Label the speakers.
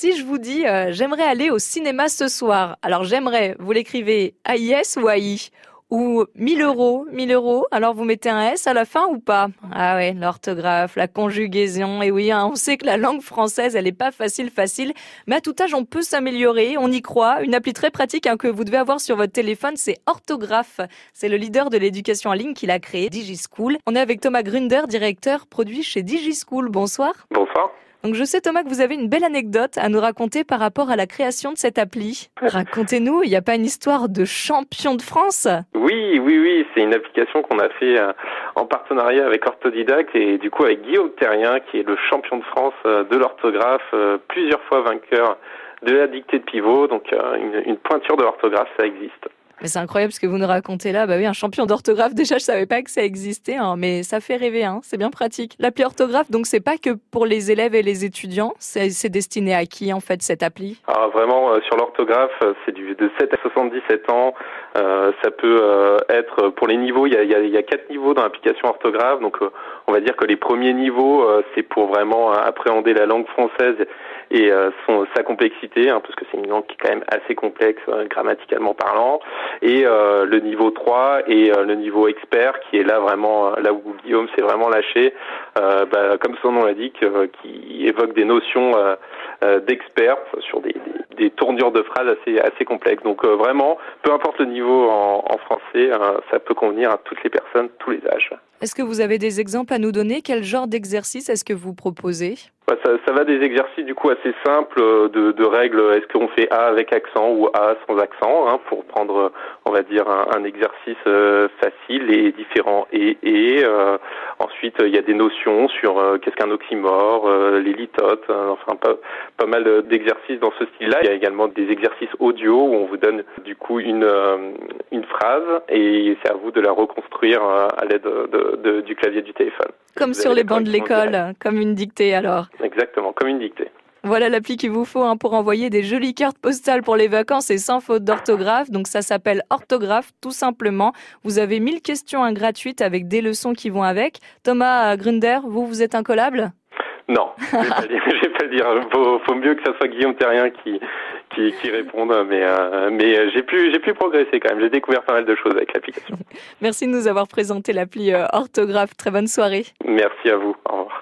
Speaker 1: Si je vous dis euh, j'aimerais aller au cinéma ce soir, alors j'aimerais, vous l'écrivez AIS ou AI ou 1000 euros, 1000 euros, alors vous mettez un S à la fin ou pas? Ah ouais, l'orthographe, la conjugaison, et oui, hein, on sait que la langue française, elle est pas facile, facile, mais à tout âge, on peut s'améliorer, on y croit. Une appli très pratique hein, que vous devez avoir sur votre téléphone, c'est Orthographe. C'est le leader de l'éducation en ligne qui l'a créé, DigiSchool. On est avec Thomas Grunder, directeur produit chez DigiSchool. Bonsoir.
Speaker 2: Bonsoir.
Speaker 1: Donc je sais Thomas que vous avez une belle anecdote à nous raconter par rapport à la création de cette appli. Racontez-nous, il n'y a pas une histoire de champion de France?
Speaker 2: Oui, oui, oui, c'est une application qu'on a fait euh, en partenariat avec Orthodidact et du coup avec Guillaume Terrien qui est le champion de France euh, de l'orthographe, euh, plusieurs fois vainqueur de la dictée de pivot, donc une, une pointure de l'orthographe, ça existe.
Speaker 1: Mais c'est incroyable ce que vous nous racontez là. Bah oui, un champion d'orthographe, déjà, je savais pas que ça existait, hein, mais ça fait rêver, hein, c'est bien pratique. L'appli orthographe, donc c'est pas que pour les élèves et les étudiants, c'est destiné à qui en fait cette appli?
Speaker 2: Ah vraiment, euh, sur l'orthographe, euh, c'est du de 7 à 77 ans. Euh, ça peut euh, être pour les niveaux, il y a, y a, y a quatre niveaux dans l'application orthographe. Donc on va dire que les premiers niveaux, c'est pour vraiment appréhender la langue française et son, sa complexité, hein, parce que c'est une langue qui est quand même assez complexe grammaticalement parlant et euh, le niveau 3 et euh, le niveau expert qui est là vraiment euh, là où Guillaume s'est vraiment lâché, bah, comme son nom l'indique, qui évoque des notions d'expert sur des, des, des, tournures de phrases assez assez complexes. Donc vraiment, peu importe le niveau en, en français, ça peut convenir à toutes les personnes, tous les âges.
Speaker 1: Est-ce que vous avez des exemples à nous donner? Quel genre d'exercice est-ce que vous proposez?
Speaker 2: Ça, ça, va des exercices du coup assez simples de, de règles. Est-ce qu'on fait A avec accent ou A sans accent hein, pour prendre, on va dire, un, un exercice euh, facile et différent. Et, et euh, ensuite, il y a des notions sur euh, qu'est-ce qu'un oxymore, les litotes, enfin pas, pas mal d'exercices dans ce style-là. Il y a également des exercices audio où on vous donne du coup une, une phrase et c'est à vous de la reconstruire à l'aide de de, du clavier du téléphone.
Speaker 1: Comme sur les bancs de l'école, comme une dictée alors.
Speaker 2: Exactement, comme une dictée.
Speaker 1: Voilà l'appli qu'il vous faut hein, pour envoyer des jolies cartes postales pour les vacances et sans faute d'orthographe. Donc ça s'appelle Orthographe tout simplement. Vous avez 1000 questions gratuites avec des leçons qui vont avec. Thomas Grunder, vous, vous êtes incollable?
Speaker 2: Non, je ne vais pas le dire. Il faut, faut, mieux que ce soit Guillaume Terrien qui, qui, qui répondent, mais, euh, mais euh, j'ai pu, j'ai pu progresser quand même. J'ai découvert pas mal de choses avec l'application.
Speaker 1: Merci de nous avoir présenté l'appli euh, Orthographe. Très bonne soirée.
Speaker 2: Merci à vous. Au revoir.